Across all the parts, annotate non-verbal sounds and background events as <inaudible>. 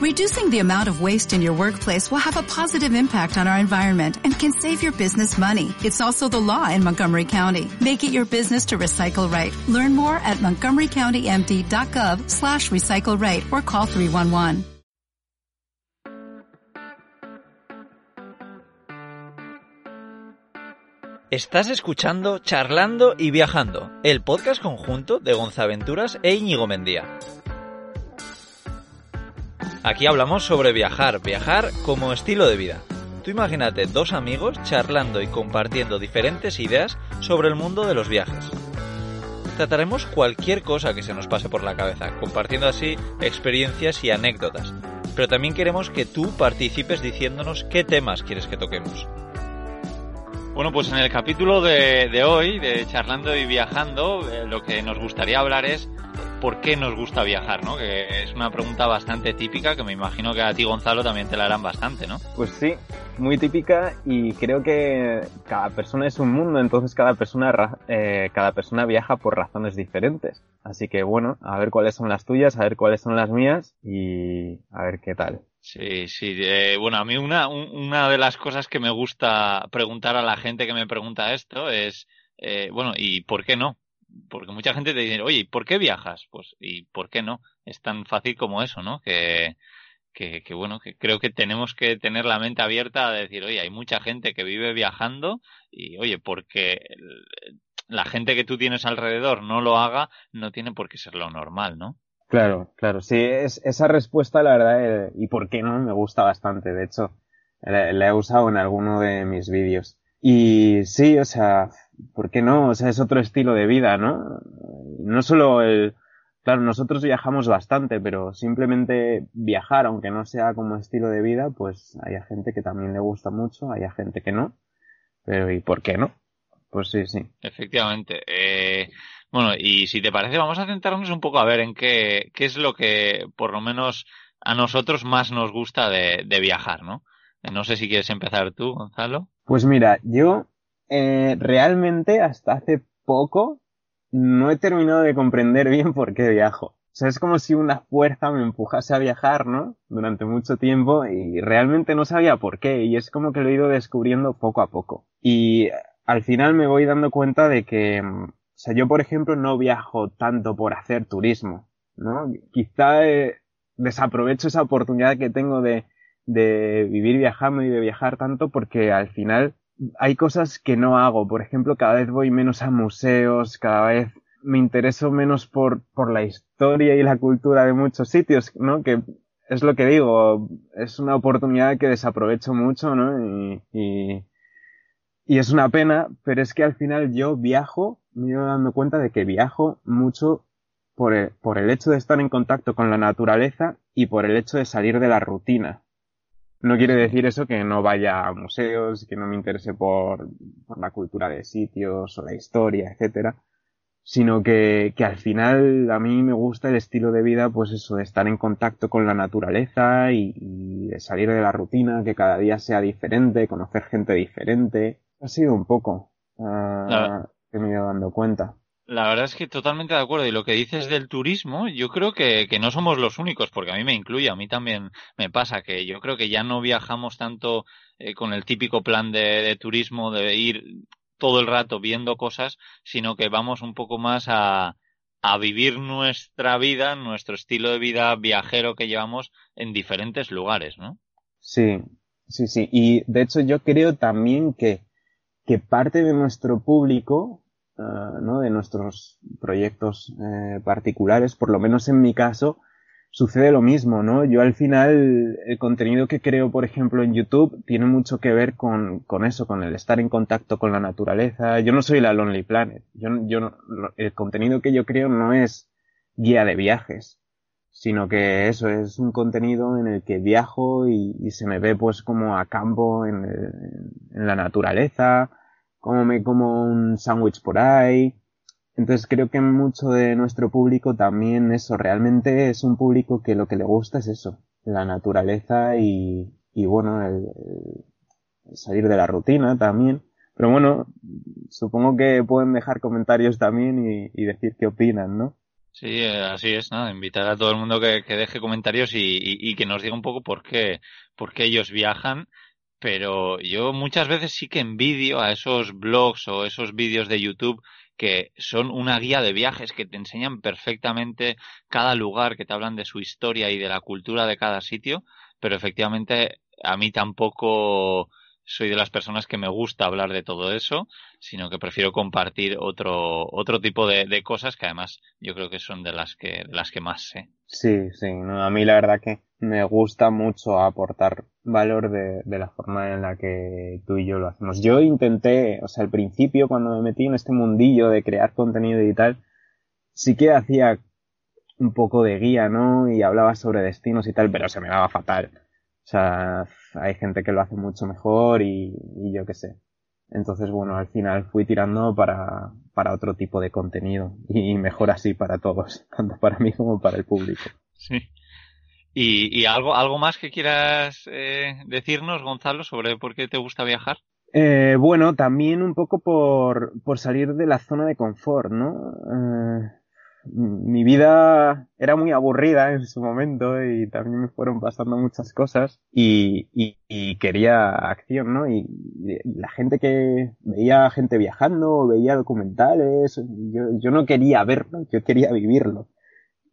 Reducing the amount of waste in your workplace will have a positive impact on our environment and can save your business money. It's also the law in Montgomery County. Make it your business to recycle right. Learn more at montgomerycountymd.gov slash recycle right or call 311. Estás escuchando Charlando y Viajando, el podcast conjunto de Gonzaventuras e Íñigo Mendía. Aquí hablamos sobre viajar, viajar como estilo de vida. Tú imagínate dos amigos charlando y compartiendo diferentes ideas sobre el mundo de los viajes. Trataremos cualquier cosa que se nos pase por la cabeza, compartiendo así experiencias y anécdotas. Pero también queremos que tú participes diciéndonos qué temas quieres que toquemos. Bueno, pues en el capítulo de, hoy, de Charlando y Viajando, eh, lo que nos gustaría hablar es por qué nos gusta viajar, ¿no? Que es una pregunta bastante típica que me imagino que a ti, Gonzalo, también te la harán bastante, ¿no? Pues sí, muy típica y creo que cada persona es un mundo, entonces cada persona, eh, cada persona viaja por razones diferentes. Así que bueno, a ver cuáles son las tuyas, a ver cuáles son las mías y a ver qué tal. Sí, sí. Eh, bueno, a mí una, una de las cosas que me gusta preguntar a la gente que me pregunta esto es, eh, bueno, ¿y por qué no? Porque mucha gente te dice, oye, ¿por qué viajas? Pues, ¿y por qué no? Es tan fácil como eso, ¿no? Que, que, que bueno, que creo que tenemos que tener la mente abierta a decir, oye, hay mucha gente que vive viajando y, oye, porque la gente que tú tienes alrededor no lo haga, no tiene por qué ser lo normal, ¿no? Claro, claro, sí, es, esa respuesta, la verdad, eh, y por qué no, me gusta bastante. De hecho, la, he usado en alguno de mis vídeos. Y sí, o sea, ¿por qué no? O sea, es otro estilo de vida, ¿no? No solo el, claro, nosotros viajamos bastante, pero simplemente viajar, aunque no sea como estilo de vida, pues hay gente que también le gusta mucho, hay gente que no. Pero ¿y por qué no? Pues sí, sí. Efectivamente. Eh, bueno, y si te parece, vamos a centrarnos un poco a ver en qué, qué es lo que, por lo menos, a nosotros más nos gusta de, de viajar, ¿no? No sé si quieres empezar tú, Gonzalo. Pues mira, yo eh, realmente hasta hace poco no he terminado de comprender bien <laughs> por qué viajo. O sea, es como si una fuerza me empujase a viajar, ¿no? Durante mucho tiempo y realmente no sabía por qué y es como que lo he ido descubriendo poco a poco. Y al final me voy dando cuenta de que o sea, yo, por ejemplo, no viajo tanto por hacer turismo, ¿no? Quizá eh, desaprovecho esa oportunidad que tengo de, de vivir viajando y de viajar tanto porque al final hay cosas que no hago. Por ejemplo, cada vez voy menos a museos, cada vez me intereso menos por, por la historia y la cultura de muchos sitios, ¿no? Que es lo que digo, es una oportunidad que desaprovecho mucho, ¿no? Y, y, y es una pena, pero es que al final yo viajo me ido dando cuenta de que viajo mucho por el, por el hecho de estar en contacto con la naturaleza y por el hecho de salir de la rutina. No quiere decir eso que no vaya a museos, que no me interese por, por la cultura de sitios o la historia, etcétera, sino que, que al final a mí me gusta el estilo de vida, pues eso, de estar en contacto con la naturaleza y, y de salir de la rutina, que cada día sea diferente, conocer gente diferente. Ha sido un poco. Uh, que me he ido dando cuenta. La verdad es que totalmente de acuerdo. Y lo que dices del turismo, yo creo que, que, no somos los únicos, porque a mí me incluye, a mí también me pasa que yo creo que ya no viajamos tanto eh, con el típico plan de, de, turismo de ir todo el rato viendo cosas, sino que vamos un poco más a, a vivir nuestra vida, nuestro estilo de vida viajero que llevamos en diferentes lugares, ¿no? Sí, sí, sí. Y de hecho yo creo también que que parte de nuestro público, uh, ¿no? de nuestros proyectos eh, particulares, por lo menos en mi caso, sucede lo mismo, ¿no? Yo al final, el contenido que creo, por ejemplo, en YouTube, tiene mucho que ver con, con eso, con el estar en contacto con la naturaleza. Yo no soy la Lonely Planet. Yo, yo, el contenido que yo creo no es guía de viajes, sino que eso es un contenido en el que viajo y, se me ve pues como a campo en la naturaleza, como me como un sándwich por ahí. Entonces creo que mucho de nuestro público también eso, realmente es un público que lo que le gusta es eso, la naturaleza y, y bueno, el, salir de la rutina también. Pero bueno, supongo que pueden dejar comentarios también y, y decir qué opinan, ¿no? Sí, eh, así es, ¿no? Invitar a todo el mundo que, deje comentarios y, que nos diga un poco por qué, por qué ellos viajan. Pero yo muchas veces sí que envidio a esos blogs o esos vídeos de YouTube que son una guía de viajes que te enseñan perfectamente cada lugar, que te hablan de su historia y de la cultura de cada sitio, pero efectivamente a mí tampoco soy de las personas que me gusta hablar de todo eso, sino que prefiero compartir otro, otro tipo de, cosas que además yo creo que son de las que, las que más sé. Sí, sí, a mí la verdad que me gusta mucho aportar valor de, la forma en la que tú y yo lo hacemos. Yo intenté, o sea, al principio cuando me metí en este mundillo de crear contenido y tal, sí que hacía un poco de guía, ¿no? Y hablaba sobre destinos y tal, pero se me daba fatal. O sea, hay gente que lo hace mucho mejor y, yo qué sé. Entonces, bueno, al final fui tirando para, para otro tipo de contenido y mejor así para todos, <laughs> tanto para mí como para el público. Sí. ¿Y, y algo, algo más que quieras eh, decirnos, Gonzalo, sobre por qué te gusta viajar? Eh, bueno, también un poco por, por salir de la zona de confort, ¿no? Eh, mi vida era muy aburrida en su momento y también me fueron pasando muchas cosas y, y, quería acción, ¿no? Y, la gente que veía gente viajando, veía documentales, yo, yo no quería verlo, yo quería vivirlo.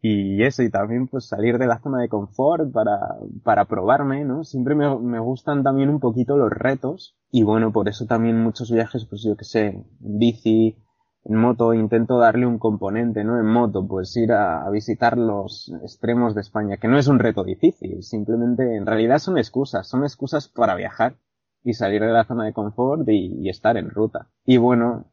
Y eso, y también pues salir de la zona de confort para, para probarme, ¿no? Siempre me, me gustan también un poquito los retos y bueno, por eso también muchos viajes, pues yo que sé, en bici, en moto intento darle un componente, ¿no? En moto, pues ir a, visitar los extremos de España, que no es un reto difícil, simplemente en realidad son excusas, son excusas para viajar y salir de la zona de confort y, estar en ruta. Y bueno,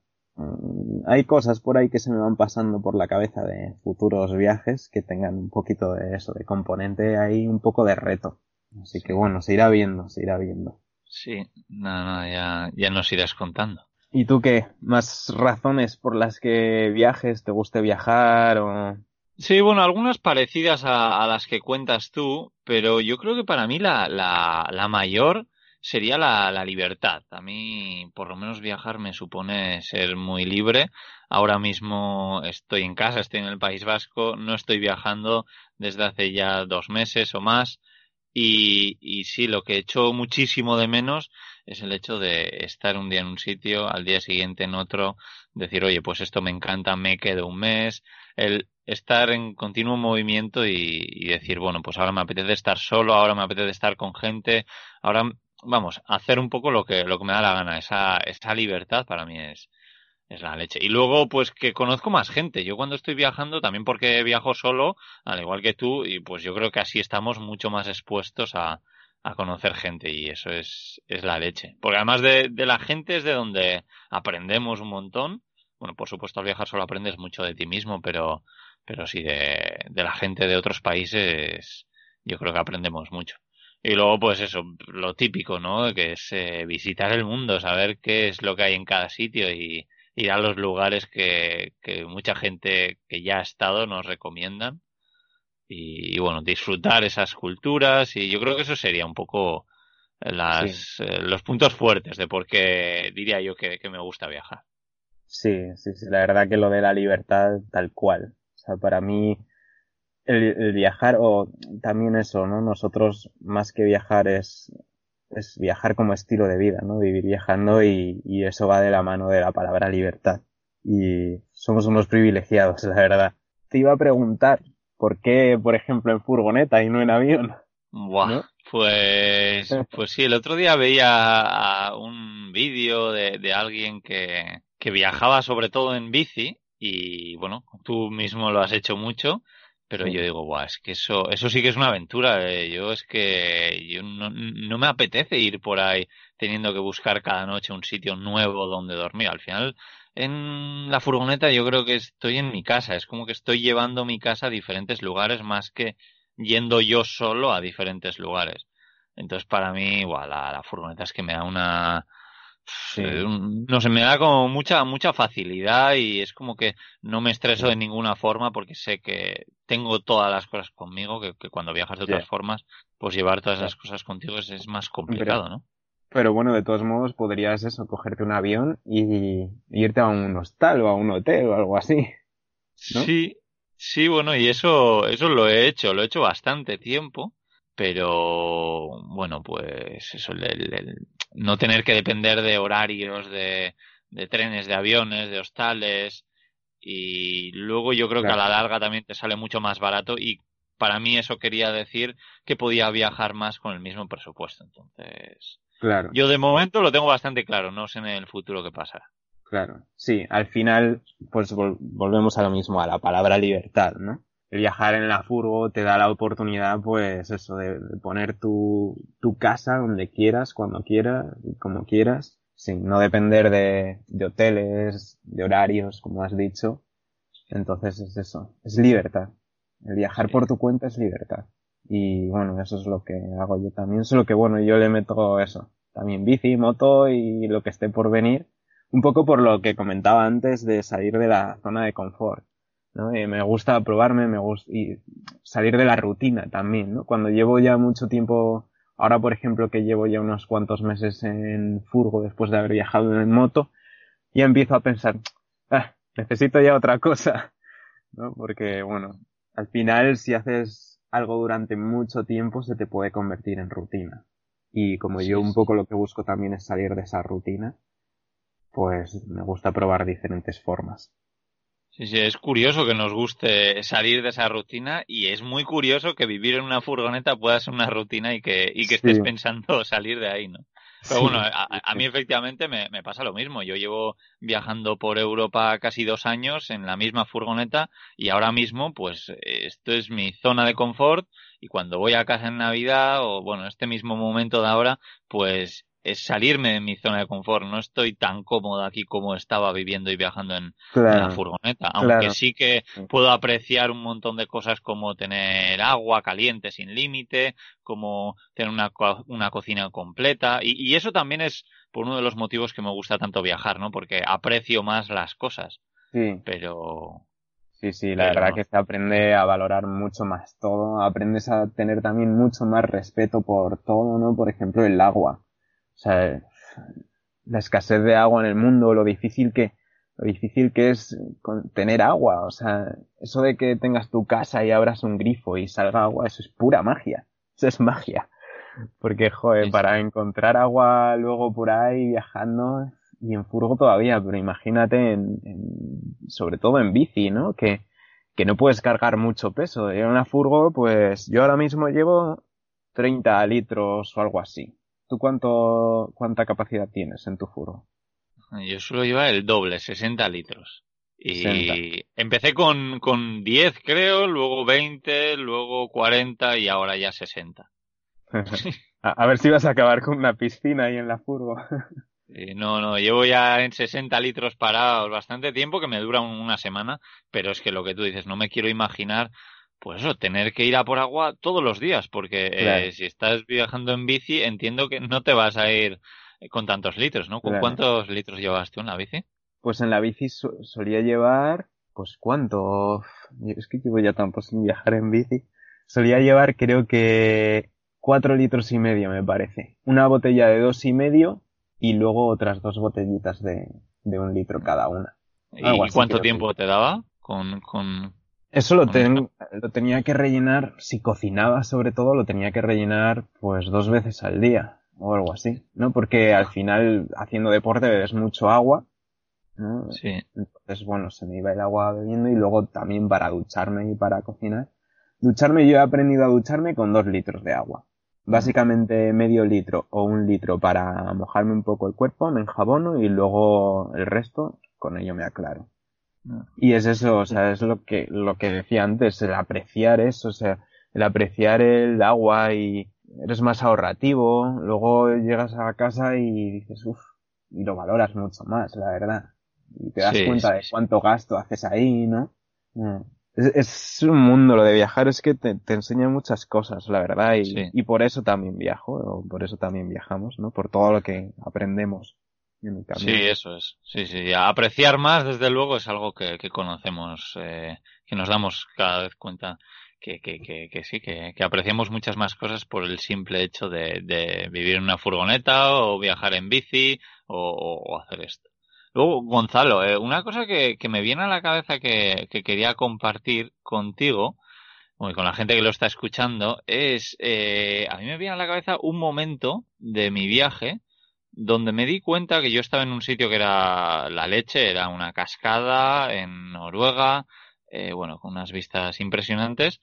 hay cosas por ahí que se me van pasando por la cabeza de futuros viajes que tengan un poquito de eso, de componente ahí, un poco de reto. Así que bueno, se irá viendo, se irá viendo. Sí, no, no, ya, ya nos irás contando. ¿Y tú qué? ¿Más razones por las que viajes? ¿Te guste viajar o...? Sí, bueno, algunas parecidas a, las que cuentas tú, pero yo creo que para mí la, la, la mayor sería la, la, libertad. A mí, por lo menos viajar me supone ser muy libre. Ahora mismo estoy en casa, estoy en el País Vasco, no estoy viajando desde hace ya dos meses o más. Y, y sí, lo que he hecho muchísimo de menos es el hecho de estar un día en un sitio, al día siguiente en otro, decir, oye, pues esto me encanta, me quedo un mes, el estar en continuo movimiento y, decir, bueno, pues ahora me apetece estar solo, ahora me apetece estar con gente, ahora, vamos, hacer un poco lo que, lo que me da la gana, esa, esa libertad para mí es, es la leche. Y luego, pues que conozco más gente. Yo cuando estoy viajando, también porque viajo solo, al igual que tú, y pues yo creo que así estamos mucho más expuestos a, a conocer gente y eso es, es la leche. Porque además de, de la gente es de donde aprendemos un montón. Bueno, por supuesto al viajar solo aprendes mucho de ti mismo, pero, pero sí de, de la gente de otros países yo creo que aprendemos mucho. Y luego, pues eso, lo típico, ¿no? Que es eh, visitar el mundo, saber qué es lo que hay en cada sitio y, ir a los lugares que, que mucha gente que ya ha estado nos recomiendan. Y, bueno, disfrutar esas culturas y yo creo que eso sería un poco las, eh, los puntos fuertes de por qué diría yo que, me gusta viajar. Sí, sí, sí, la verdad que lo de la libertad tal cual. O sea, para mí el, viajar o también eso, ¿no? Nosotros más que viajar es es viajar como estilo de vida, ¿no? Vivir viajando y, y, eso va de la mano de la palabra libertad. Y somos unos privilegiados, <laughs> la verdad. Te iba a preguntar, ¿por qué, por ejemplo, en furgoneta y no en avión? Buah, pues, <laughs> pues sí, el otro día veía un vídeo de, de alguien que, que viajaba sobre todo en bici y bueno, tú mismo lo has hecho mucho pero yo digo, guau, es que eso, eso sí que es una aventura. Eh. Yo es que yo no, no me apetece ir por ahí teniendo que buscar cada noche un sitio nuevo donde dormir. Al final, en la furgoneta yo creo que estoy en mi casa. Es como que estoy llevando mi casa a diferentes lugares más que yendo yo solo a diferentes lugares. Entonces, para mí, igual, la, la furgoneta es que me da una, eh, no sé, me da como mucha, mucha facilidad y es como que no me estreso de ninguna forma porque sé que tengo todas las cosas conmigo, que, cuando viajas de otras formas, pues llevar todas esas cosas contigo es, más complicado, ¿no? Pero bueno, de todos modos podrías eso, cogerte un avión y, irte a un hostal o a un hotel o algo así. Sí, Sí, bueno, y eso, eso lo he hecho, lo he hecho bastante tiempo, pero bueno, pues eso, el, no tener que depender de horarios, de, de trenes, de aviones, de hostales, y luego yo creo que a la larga también te sale mucho más barato y para mí eso quería decir que podía viajar más con el mismo presupuesto. Entonces, claro. yo de momento lo tengo bastante claro, no sé en el futuro qué pasará. Claro, sí, al final, pues volvemos a lo mismo, a la palabra libertad, ¿no? El viajar en la furgo te da la oportunidad, pues eso, de, poner tu, tu casa donde quieras, cuando quieras y como quieras, sin no depender de, de hoteles, de horarios, como has dicho. Entonces es eso, es libertad. El viajar por tu cuenta es libertad. Y bueno, eso es lo que hago yo también. Solo que bueno, yo le meto eso. También bici, moto y lo que esté por venir un poco por lo que comentaba antes de salir de la zona de confort. ¿No? Y me gusta probarme, me gusta y salir de la rutina también, ¿no? Cuando llevo ya mucho tiempo, ahora por ejemplo que llevo ya unos cuantos meses en furgo después de haber viajado en moto, ya empiezo a pensar, ah, necesito ya otra cosa, ¿no? Porque bueno, al final si haces algo durante mucho tiempo se te puede convertir en rutina. Y como yo un poco lo que busco también es salir de esa rutina, pues me gusta probar diferentes formas. Sí, sí, es curioso que nos guste salir de esa rutina y es muy curioso que vivir en una furgoneta pueda ser una rutina y que, y que estés pensando <laughs> salir de ahí, ¿no? Pero bueno, a, mí efectivamente me, me, pasa lo mismo. Yo llevo viajando por Europa casi dos años en la misma furgoneta y ahora mismo, pues, esto es mi zona de confort y cuando voy a casa en Navidad o, bueno, este mismo momento de ahora, pues es salirme de mi zona de confort. No estoy tan cómodo aquí como estaba viviendo y viajando en, la furgoneta. Aunque sí que puedo apreciar un montón de cosas como tener agua caliente sin límite, como tener una, una cocina completa. Y, y, eso también es por uno de los motivos que me gusta tanto viajar, ¿no? Porque aprecio más las cosas. Sí. Pero. Sí, sí, la verdad que se aprende a valorar mucho más todo. Aprendes a tener también mucho más respeto por todo, ¿no? Por ejemplo, el agua o sea, la escasez de agua en el mundo, lo difícil que, lo difícil que es tener agua. O sea, eso de que tengas tu casa y abras un grifo y salga agua, eso es pura magia. Eso es magia. Porque, joder, para encontrar agua luego por ahí viajando y en furgo todavía, pero imagínate en, sobre todo en bici, ¿no? Que, que no puedes cargar mucho peso. En una furgo, pues yo ahora mismo llevo 30 litros o algo así. ¿Tú cuánto, cuánta capacidad tienes en tu furo? Yo suelo llevar el doble, 60 litros. Y empecé con, con 10 creo, luego 20, luego 40 y ahora ya 60. <laughs> a, ver si vas a acabar con una piscina ahí en la furgo. <laughs> no, no, llevo ya en 60 litros parados bastante tiempo que me dura una semana, pero es que lo que tú dices, no me quiero imaginar pues eso, tener que ir a por agua todos los días, porque eh, si estás viajando en bici, entiendo que no te vas a ir con tantos litros, ¿no? ¿Con cuántos litros llevas tú en la bici? Pues en la bici solía llevar, pues cuánto, es que llevo ya tanto sin viajar en bici. Solía llevar creo que cuatro litros y medio me parece. Una botella de dos y medio y luego otras dos botellitas de, de un litro cada una. ¿Y cuánto tiempo te daba con, con, eso lo, lo tenía que rellenar, si cocinaba sobre todo, lo tenía que rellenar pues dos veces al día o algo así, ¿no? Porque al final haciendo deporte bebes mucho agua, ¿no? Sí. Entonces, bueno, se me iba el agua bebiendo y luego también para ducharme y para cocinar. Ducharme, yo he aprendido a ducharme con dos litros de agua. Básicamente medio litro o un litro para mojarme un poco el cuerpo, me enjabono y luego el resto con ello me aclaro. Y es eso, o sea, es lo que, lo que decía antes, el apreciar eso, o sea, el apreciar el agua y eres más ahorrativo, luego llegas a casa y dices, uff, y lo valoras mucho más, la verdad. Y te das cuenta de cuánto gasto haces ahí, ¿no? Mm. Es, un mundo lo de viajar, es que te, te enseña muchas cosas, la verdad, y, y por eso también viajo, o por eso también viajamos, ¿no? Por todo lo que aprendemos. Sí, eso es. Sí, sí. Apreciar más, desde luego, es algo que, que conocemos, eh, que nos damos cada vez cuenta que, que, que, que sí, que, que, apreciamos muchas más cosas por el simple hecho de, de vivir en una furgoneta o viajar en bici o, o hacer esto. Luego, Gonzalo, eh, una cosa que, me viene a la cabeza que, quería compartir contigo, y con la gente que lo está escuchando, es, eh, a mí me viene a la cabeza un momento de mi viaje donde me di cuenta que yo estaba en un sitio que era la leche, era una cascada en Noruega, eh, bueno, con unas vistas impresionantes,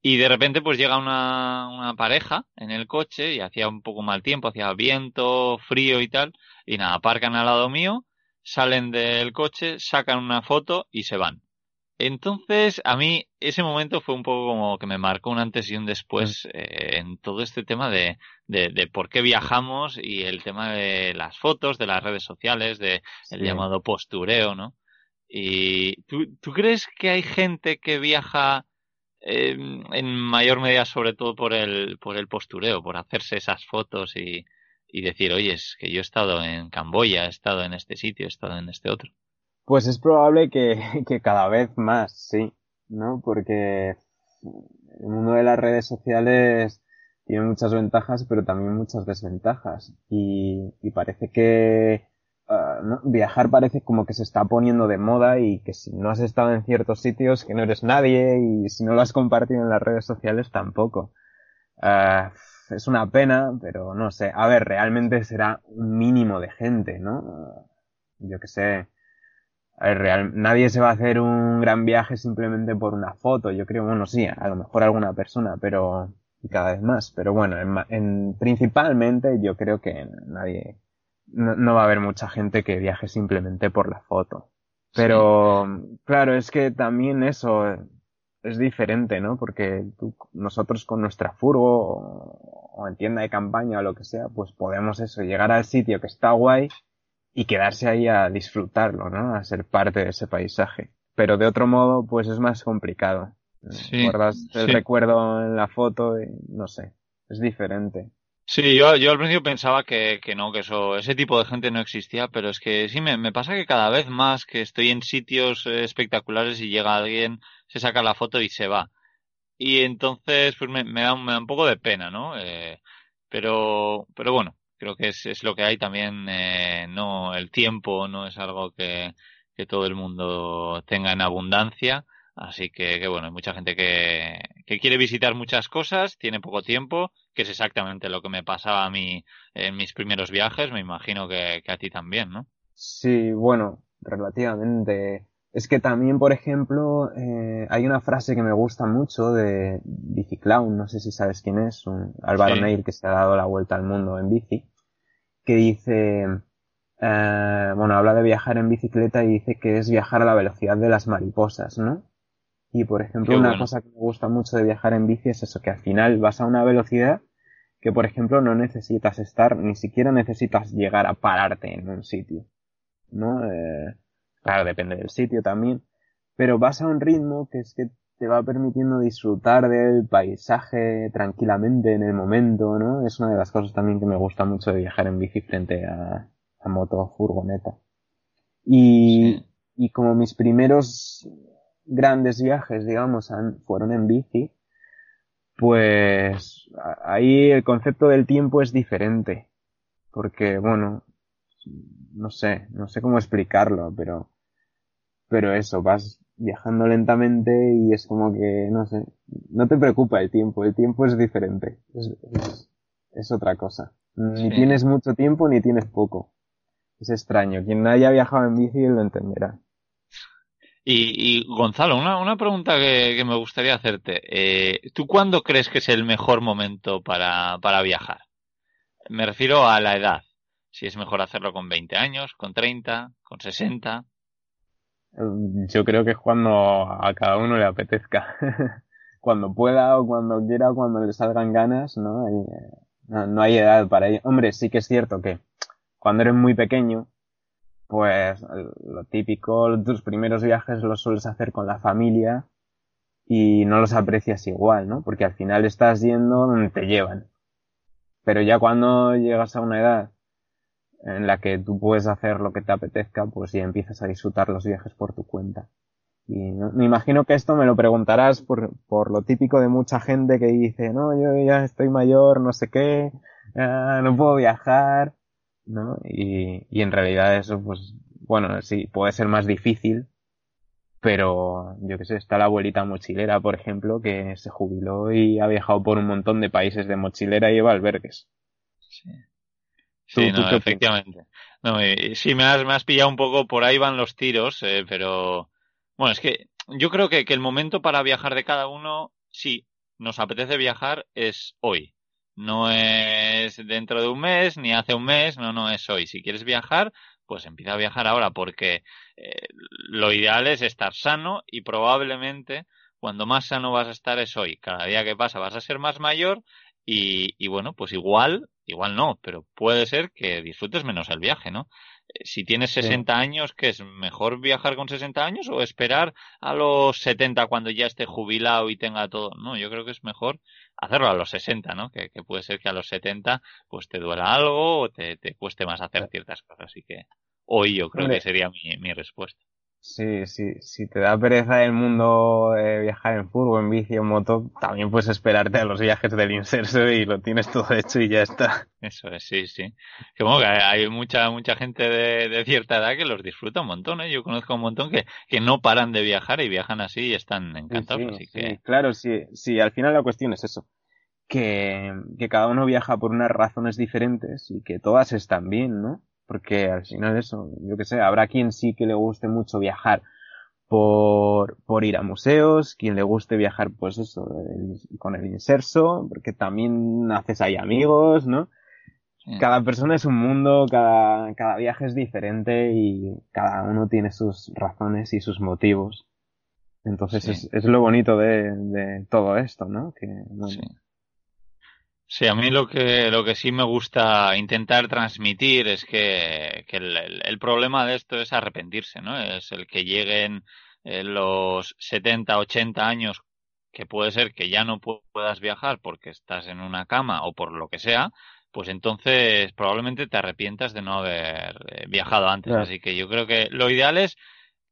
y de repente pues llega una, una pareja en el coche y hacía un poco mal tiempo, hacía viento, frío y tal, y nada, aparcan al lado mío, salen del coche, sacan una foto y se van. Entonces, a mí ese momento fue un poco como que me marcó un antes y un después eh, en todo este tema de, de, por qué viajamos y el tema de las fotos, de las redes sociales, de el llamado postureo, ¿no? Y ¿tú, ¿tú crees que hay gente que viaja eh, en mayor medida sobre todo por el, por el postureo, por hacerse esas fotos y, y decir, oye, es que yo he estado en Camboya, he estado en este sitio, he estado en este otro? Pues es probable que, <laughs> que cada vez más, sí, ¿no? Porque el mundo de las redes sociales tiene muchas ventajas, pero también muchas desventajas. Y, y parece que uh, viajar parece como que se está poniendo de moda y que si no has estado en ciertos sitios, que no eres nadie y si no lo has compartido en las redes sociales tampoco. Uh, es una pena, pero no sé. A ver, realmente será un mínimo de gente, ¿no? Yo que sé real, nadie se va a hacer un gran viaje simplemente por una foto. Yo creo, bueno, sí, a lo mejor alguna persona, pero y cada vez más. Pero bueno, en, principalmente yo creo que nadie, no, va a haber mucha gente que viaje simplemente por la foto. Pero claro, es que también eso es diferente, ¿no? Porque nosotros con nuestra furgo o, o en tienda de campaña o lo que sea, pues podemos eso, llegar al sitio que está guay y quedarse ahí a disfrutarlo, ¿no? A ser parte de ese paisaje. Pero de otro modo, pues es más complicado. Sí, Guardas el recuerdo en la foto y no sé, es diferente. Sí, yo, yo al principio pensaba que, que no, que eso, ese tipo de gente no existía, pero es que sí, me, me pasa que cada vez más que estoy en sitios eh, espectaculares y llega alguien, se saca la foto y se va. Y entonces, pues me, me, da, me da un poco de pena, ¿no? Eh, pero, pero bueno, creo que es, es lo que hay también, eh, no, el tiempo no es algo que, que todo el mundo tenga en abundancia. Así que, que, bueno, hay mucha gente que, que quiere visitar muchas cosas, tiene poco tiempo, que es exactamente lo que me pasaba a mí en mis primeros viajes, me imagino que, que a ti también, ¿no? Sí, bueno, relativamente. Es que también, por ejemplo, eh, hay una frase que me gusta mucho de Biciclown, no sé si sabes quién es, un Álvaro Neil que se ha dado la vuelta al mundo en bici, que dice, eh, bueno, habla de viajar en bicicleta y dice que es viajar a la velocidad de las mariposas, ¿no? Y por ejemplo, una cosa que me gusta mucho de viajar en bici es eso, que al final vas a una velocidad que por ejemplo no necesitas estar, ni siquiera necesitas llegar a pararte en un sitio, ¿no? Eh, claro, depende del sitio también, pero vas a un ritmo que es que te va permitiendo disfrutar del paisaje tranquilamente en el momento, ¿no? Es una de las cosas también que me gusta mucho de viajar en bici frente a, a moto furgoneta. Y, y como mis primeros grandes viajes, digamos, fueron en bici, pues ahí el concepto del tiempo es diferente. Porque, bueno, no sé, no sé cómo explicarlo, pero, pero eso, vas, viajando lentamente y es como que, no sé, no te preocupa el tiempo, el tiempo es diferente, es, es, otra cosa. Ni tienes mucho tiempo ni tienes poco. Es extraño, quien haya viajado en bici lo entenderá. Y, y Gonzalo, una, una pregunta que, que me gustaría hacerte. Eh, ¿Tú cuándo crees que es el mejor momento para, para viajar? Me refiero a la edad. Si es mejor hacerlo con 20 años, con 30, con 60. Yo creo que es cuando a cada uno le apetezca. <laughs> cuando pueda o cuando quiera o cuando le salgan ganas, ¿no? no, hay edad para ello. Hombre, sí que es cierto que cuando eres muy pequeño, pues lo típico, tus primeros viajes los sueles hacer con la familia y no los aprecias igual, ¿no? Porque al final estás yendo donde te llevan. Pero ya cuando llegas a una edad en la que tú puedes hacer lo que te apetezca, pues ya empiezas a disfrutar los viajes por tu cuenta. Y me imagino que esto me lo preguntarás por, por lo típico de mucha gente que dice, no, yo ya estoy mayor, no sé qué, no puedo viajar, ¿no? Y, y en realidad eso, pues, bueno, sí, puede ser más difícil, pero yo qué sé, está la abuelita mochilera, por ejemplo, que se jubiló y ha viajado por un montón de países de mochilera y lleva albergues. Sí. Sí, no, efectivamente. No, sí, me has, me has pillado un poco, por ahí van los tiros, eh, pero bueno, es que yo creo que, que el momento para viajar de cada uno, sí, nos apetece viajar, es hoy. No es dentro de un mes, ni hace un mes, no, no es hoy. Si quieres viajar, pues empieza a viajar ahora porque eh, lo ideal es estar sano y probablemente cuando más sano vas a estar es hoy. Cada día que pasa vas a ser más mayor y, y bueno, pues igual, igual no, pero puede ser que disfrutes menos el viaje, ¿no? Eh, si tienes 60 años, ¿qué es mejor viajar con 60 años o esperar a los 70 cuando ya esté jubilado y tenga todo? No, yo creo que es mejor hacerlo a los 60, ¿no? Que, que puede ser que a los 70 pues te duela algo o te, te cueste más hacer ciertas cosas. Así que hoy yo creo que sería mi, mi respuesta. Sí, sí, si te da pereza el mundo viajar en furgo, en bici en moto, también puedes esperarte a los viajes del inserso y lo tienes todo hecho y ya está. Eso es, sí, sí. Que bueno, que hay mucha, mucha gente de, de cierta edad que los disfruta un montón, ¿eh? Yo conozco un montón que, que no paran de viajar y viajan así y están encantados. Sí, así que... claro, sí, sí, al final la cuestión es eso. Que, que cada uno viaja por unas razones diferentes y que todas están bien, ¿no? Porque al final eso, yo que sé, habrá quien sí que le guste mucho viajar por, por ir a museos, quien le guste viajar pues eso, con el inserso, porque también haces ahí amigos, ¿no? Cada persona es un mundo, cada, cada viaje es diferente y cada uno tiene sus razones y sus motivos. Entonces es, es, lo bonito de, de, todo esto, ¿no? Que, bueno, Sí, a mí lo que, lo que sí me gusta intentar transmitir es que, que el, el, problema de esto es arrepentirse, ¿no? Es el que lleguen eh, los 70, 80 años, que puede ser que ya no puedas viajar porque estás en una cama o por lo que sea, pues entonces probablemente te arrepientas de no haber eh, viajado antes. Claro. Así que yo creo que lo ideal es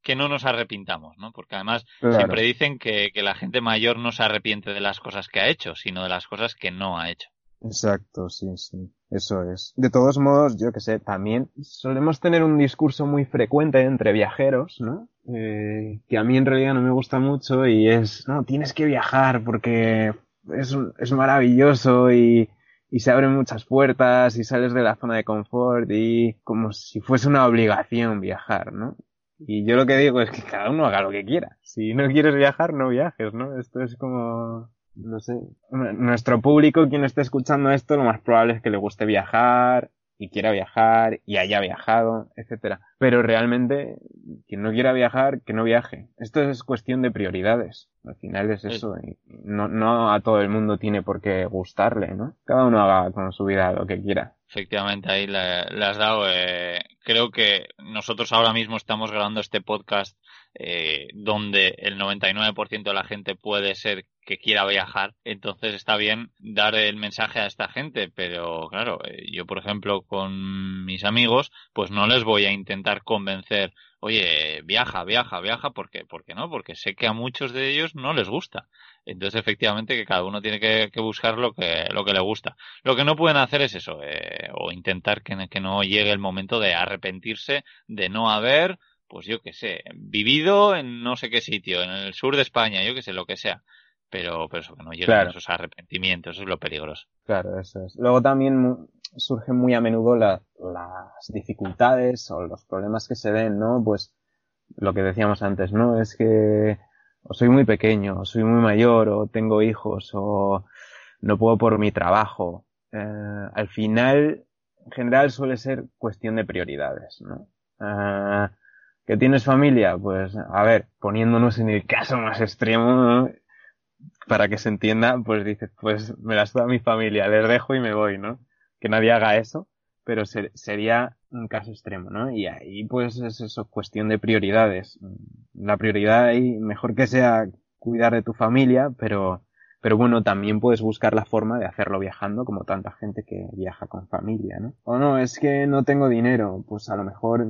que no nos arrepintamos, ¿no? Porque además claro. siempre dicen que, que, la gente mayor no se arrepiente de las cosas que ha hecho, sino de las cosas que no ha hecho. Exacto, sí, sí, eso es. De todos modos, yo que sé, también solemos tener un discurso muy frecuente entre viajeros, ¿no? Eh, que a mí en realidad no me gusta mucho y es, no, tienes que viajar porque es, es maravilloso y, y se abren muchas puertas y sales de la zona de confort y como si fuese una obligación viajar, ¿no? Y yo lo que digo es que cada uno haga lo que quiera. Si no quieres viajar, no viajes, ¿no? Esto es como, no sé. Nuestro público, quien esté escuchando esto, lo más probable es que le guste viajar y quiera viajar y haya viajado, etcétera. Pero realmente, quien no quiera viajar, que no viaje. Esto es cuestión de prioridades. Al final es eso. Y no, no a todo el mundo tiene por qué gustarle, ¿no? Cada uno haga con su vida lo que quiera. Efectivamente, ahí le, le has dado. Eh, creo que nosotros ahora mismo estamos grabando este podcast eh, donde el 99% de la gente puede ser que quiera viajar, entonces está bien dar el mensaje a esta gente, pero claro, eh, yo por ejemplo con mis amigos, pues no les voy a intentar convencer, oye, viaja, viaja, viaja, porque, porque no, porque sé que a muchos de ellos no les gusta. Entonces, efectivamente, que cada uno tiene que, buscar lo que, lo que le gusta. Lo que no pueden hacer es eso, eh, o intentar que, que no llegue el momento de arrepentirse de no haber pues yo que sé, vivido en no sé qué sitio, en el sur de España, yo que sé, lo que sea. Pero, pero eso que no lleguen claro. esos arrepentimientos, eso es lo peligroso. Claro, eso es. Luego también surgen muy a menudo la, las dificultades o los problemas que se ven, ¿no? Pues lo que decíamos antes, ¿no? Es que o soy muy pequeño, o soy muy mayor, o tengo hijos, o no puedo por mi trabajo. Eh, al final, en general suele ser cuestión de prioridades, ¿no? Eh, ¿Que tienes familia? Pues, a ver, poniéndonos en el caso más extremo, ¿no? Para que se entienda, pues dices, pues me las da mi familia, les dejo y me voy, ¿no? Que nadie haga eso, pero ser, sería un caso extremo, ¿no? Y ahí, pues, es eso, cuestión de prioridades. La prioridad ahí, mejor que sea cuidar de tu familia, pero pero bueno, también puedes buscar la forma de hacerlo viajando, como tanta gente que viaja con familia, ¿no? O no, es que no tengo dinero. Pues a lo mejor,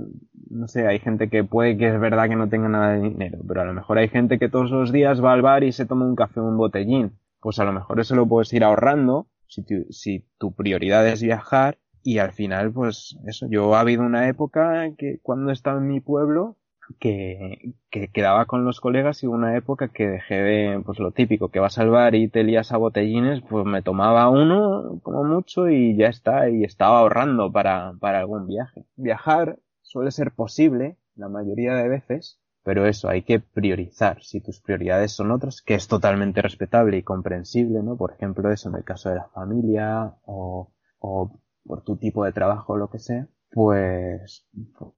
no sé, hay gente que puede que es verdad que no tenga nada de dinero, pero a lo mejor hay gente que todos los días va al bar y se toma un café o un botellín. Pues a lo mejor eso lo puedes ir ahorrando si tu, si tu prioridad es viajar y al final, pues eso, yo ha habido una época que cuando estaba en mi pueblo, que, que quedaba con los colegas y una época que dejé de, pues lo típico, que vas al bar y te lías a botellines, pues me tomaba uno como mucho y ya está, y estaba ahorrando para, para algún viaje. Viajar suele ser posible la mayoría de veces, pero eso, hay que priorizar. Si tus prioridades son otras, que es totalmente respetable y comprensible, ¿no? Por ejemplo, eso en el caso de la familia o, o por tu tipo de trabajo o lo que sea, pues,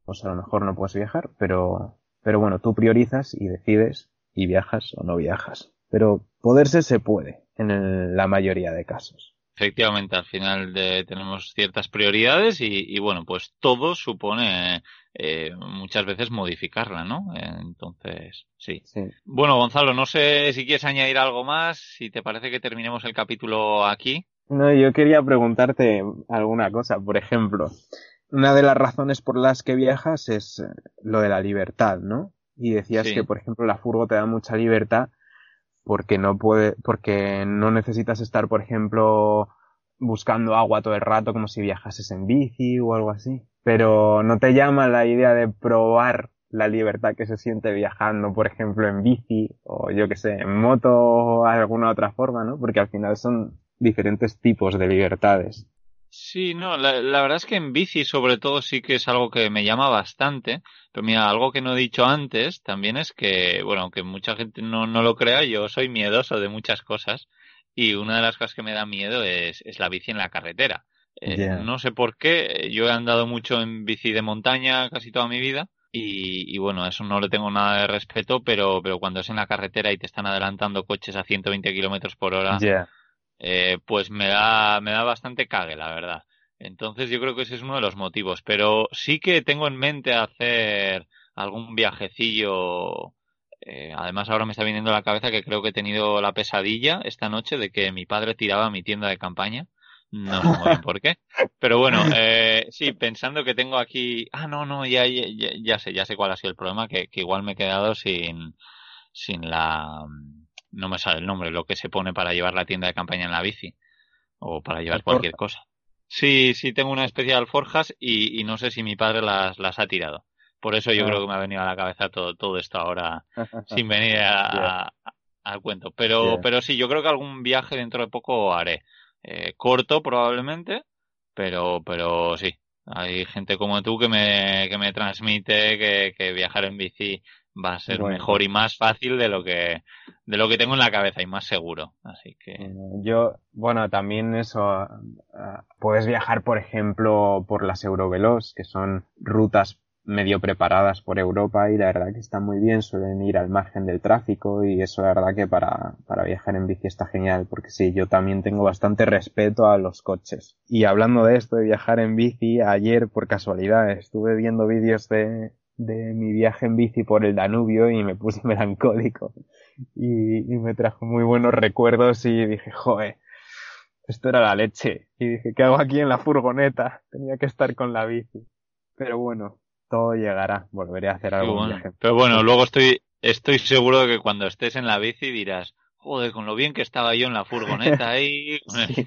pues a lo mejor no puedes viajar, pero, pero bueno, tú priorizas y decides y viajas o no viajas. Pero poderse se puede en la mayoría de casos. Efectivamente, al final de, tenemos ciertas prioridades y, bueno, pues todo supone eh, muchas veces modificarla, ¿no? Entonces, sí. sí. Bueno, Gonzalo, no sé si quieres añadir algo más, si te parece que terminemos el capítulo aquí. No, yo quería preguntarte alguna cosa. Por ejemplo, una de las razones por las que viajas es eh, lo de la libertad, ¿no? Y decías que, por ejemplo, la furgo te da mucha libertad porque no puede, porque no necesitas estar, por ejemplo, buscando agua todo el rato como si viajases en bici o algo así. Pero no te llama la idea de probar la libertad que se siente viajando, por ejemplo, en bici o yo que sé, en moto o alguna otra forma, ¿no? Porque al final son diferentes tipos de libertades. Sí, no, la, verdad es que en bici sobre todo sí que es algo que me llama bastante, pero mira, algo que no he dicho antes también es que, bueno, aunque mucha gente no, no lo crea, yo soy miedoso de muchas cosas y una de las cosas que me da miedo es, es la bici en la carretera. Eh, no sé por qué, yo he andado mucho en bici de montaña casi toda mi vida y, y, bueno, eso no le tengo nada de respeto, pero, pero cuando es en la carretera y te están adelantando coches a 120 kilómetros por hora, eh, pues me da, me da bastante cague, la verdad. Entonces yo creo que ese es uno de los motivos. Pero sí que tengo en mente hacer algún viajecillo. Eh, además ahora me está viniendo a la cabeza que creo que he tenido la pesadilla esta noche de que mi padre tiraba mi tienda de campaña. No sé por qué. Pero bueno, eh, sí, pensando que tengo aquí... Ah, no, no, ya, ya, ya sé, ya sé cuál ha sido el problema, que, que igual me he quedado sin, sin la no me sale el nombre, lo que se pone para llevar la tienda de campaña en la bici o para llevar cualquier cosa. Sí, sí tengo una especie de alforjas y, no sé si mi padre las, las ha tirado. Por eso yo ah. creo que me ha venido a la cabeza todo, todo esto ahora <laughs> sin venir a, al cuento. Pero, pero sí, yo creo que algún viaje dentro de poco haré. Eh, corto probablemente, pero, pero sí. Hay gente como tú que me, que me transmite que, que viajar en bici va a ser mejor y más fácil de lo que de lo que tengo en la cabeza y más seguro. Así que yo bueno también eso ah, puedes viajar por ejemplo por las Eurovelos que son rutas medio preparadas por Europa y la verdad que están muy bien suelen ir al margen del tráfico y eso la verdad que para para viajar en bici está genial porque sí yo también tengo bastante respeto a los coches. Y hablando de esto de viajar en bici ayer por casualidad estuve viendo vídeos de de mi viaje en bici por el Danubio y me puse <laughs> melancólico y, y me trajo muy buenos recuerdos y dije, joder, esto era la leche. Y dije, ¿qué hago aquí en la furgoneta? Tenía que estar con la bici. Pero bueno, todo llegará. Volveré a hacer algo. Pero bueno, luego estoy, estoy seguro de que cuando estés en la bici dirás, joder, con lo bien que estaba yo en la furgoneta ahí,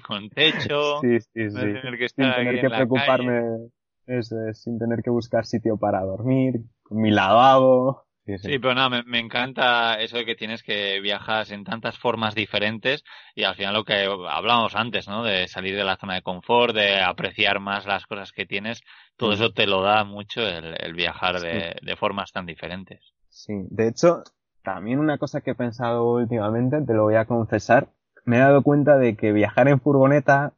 con, <laughs> techo, sí, sí, sí. tener que estar tener que preocuparme es, sin tener que buscar sitio para dormir, con mi lavabo. Sí, pero nada, me, encanta eso de que tienes que viajar en tantas formas diferentes y al final lo que hablábamos antes, ¿no? De salir de la zona de confort, de apreciar más las cosas que tienes, todo eso te lo da mucho el, viajar de, de, formas tan diferentes. Sí, de hecho, también una cosa que he pensado últimamente, te lo voy a confesar, me he dado cuenta de que viajar en furgoneta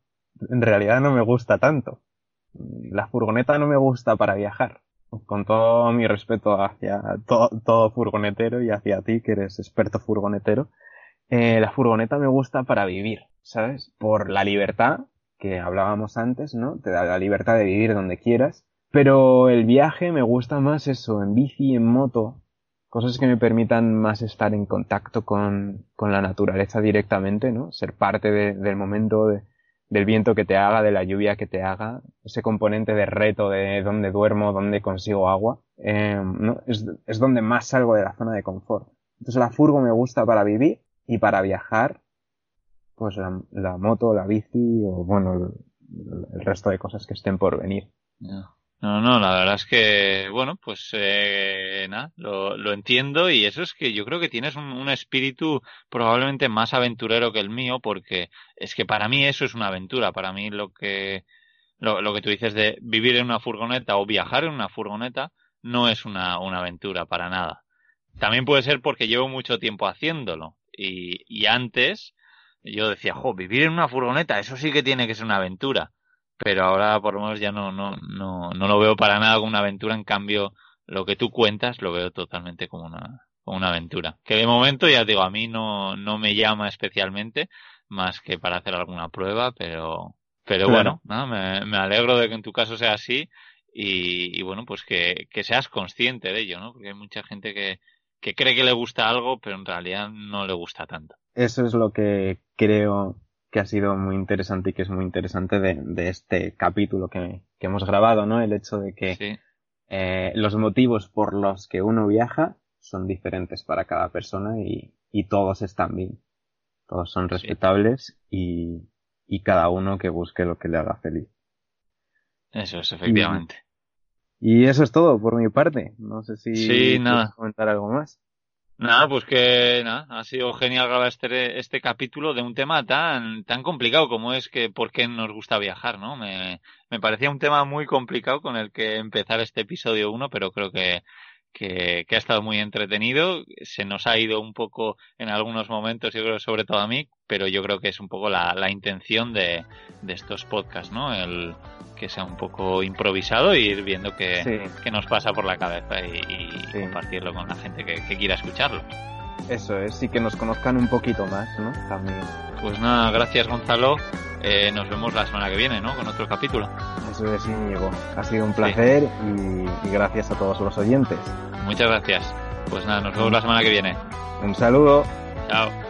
en realidad no me gusta tanto la furgoneta no me gusta para viajar. Con todo mi respeto hacia todo, furgonetero y hacia ti, que eres experto furgonetero, eh, la furgoneta me gusta para vivir, ¿sabes? Por la libertad que hablábamos antes, ¿no? Te da la libertad de vivir donde quieras. Pero el viaje me gusta más eso, en bici, en moto, cosas que me permitan más estar en contacto con, con la naturaleza directamente, ¿no? Ser parte del momento de, del viento que te haga, de la lluvia que te haga, ese componente de reto de dónde duermo, dónde consigo agua, eh, ¿no? es, es, donde más salgo de la zona de confort. Entonces la furgo me gusta para vivir y para viajar, pues la, la moto, la bici o bueno, el resto de cosas que estén por venir. No, no, la verdad es que, bueno, pues eh, lo, lo, entiendo y eso es que yo creo que tienes un, un, espíritu probablemente más aventurero que el mío porque es que para mí eso es una aventura, para mí lo que, lo, lo que tú dices de vivir en una furgoneta o viajar en una furgoneta no es una, una aventura para nada. También puede ser porque llevo mucho tiempo haciéndolo y, y antes yo decía, jo, vivir en una furgoneta, eso sí que tiene que ser una aventura. Pero ahora por lo menos ya no, no, no, no lo veo para nada como una aventura. En cambio, lo que tú cuentas lo veo totalmente como una, como una aventura. Que de momento, ya digo, a mí no, no me llama especialmente, más que para hacer alguna prueba, pero, pero bueno, ¿no? me, me alegro de que en tu caso sea así y, y bueno, pues que, que seas consciente de ello, ¿no? Porque hay mucha gente que, que cree que le gusta algo, pero en realidad no le gusta tanto. Eso es lo que creo que ha sido muy interesante y que es muy interesante de, de este capítulo que, que, hemos grabado, ¿no? El hecho de que Sí. Eh, los motivos por los que uno viaja son diferentes para cada persona y, y todos están bien. Todos son respetables y, y cada uno que busque lo que le haga feliz. Eso es, efectivamente. Y eso es todo por mi parte. No sé si Sí, quieres nada. comentar algo más. Nada, pues que nada, ha sido genial grabar este, este capítulo de un tema tan, tan complicado como es que por qué nos gusta viajar, ¿no? Me, me parecía un tema muy complicado con el que empezar este episodio 1, pero creo que, que, que ha estado muy entretenido. Se nos ha ido un poco en algunos momentos, yo creo, sobre todo a mí, pero yo creo que es un poco la, la intención de, de estos podcasts, ¿no? El que sea un poco improvisado e ir viendo qué, Sí. qué nos pasa por la cabeza y, y Sí. compartirlo con la gente que, que quiera escucharlo. Eso es, y que nos conozcan un poquito más, ¿no? También. Pues nada, gracias Gonzalo. Eh, nos vemos la semana que viene, ¿no? Con otro capítulo. Eso es, Íñigo. Ha sido un placer y, y gracias a todos los oyentes. Muchas gracias. Pues nada, nos vemos la semana que viene. Un saludo. Chao.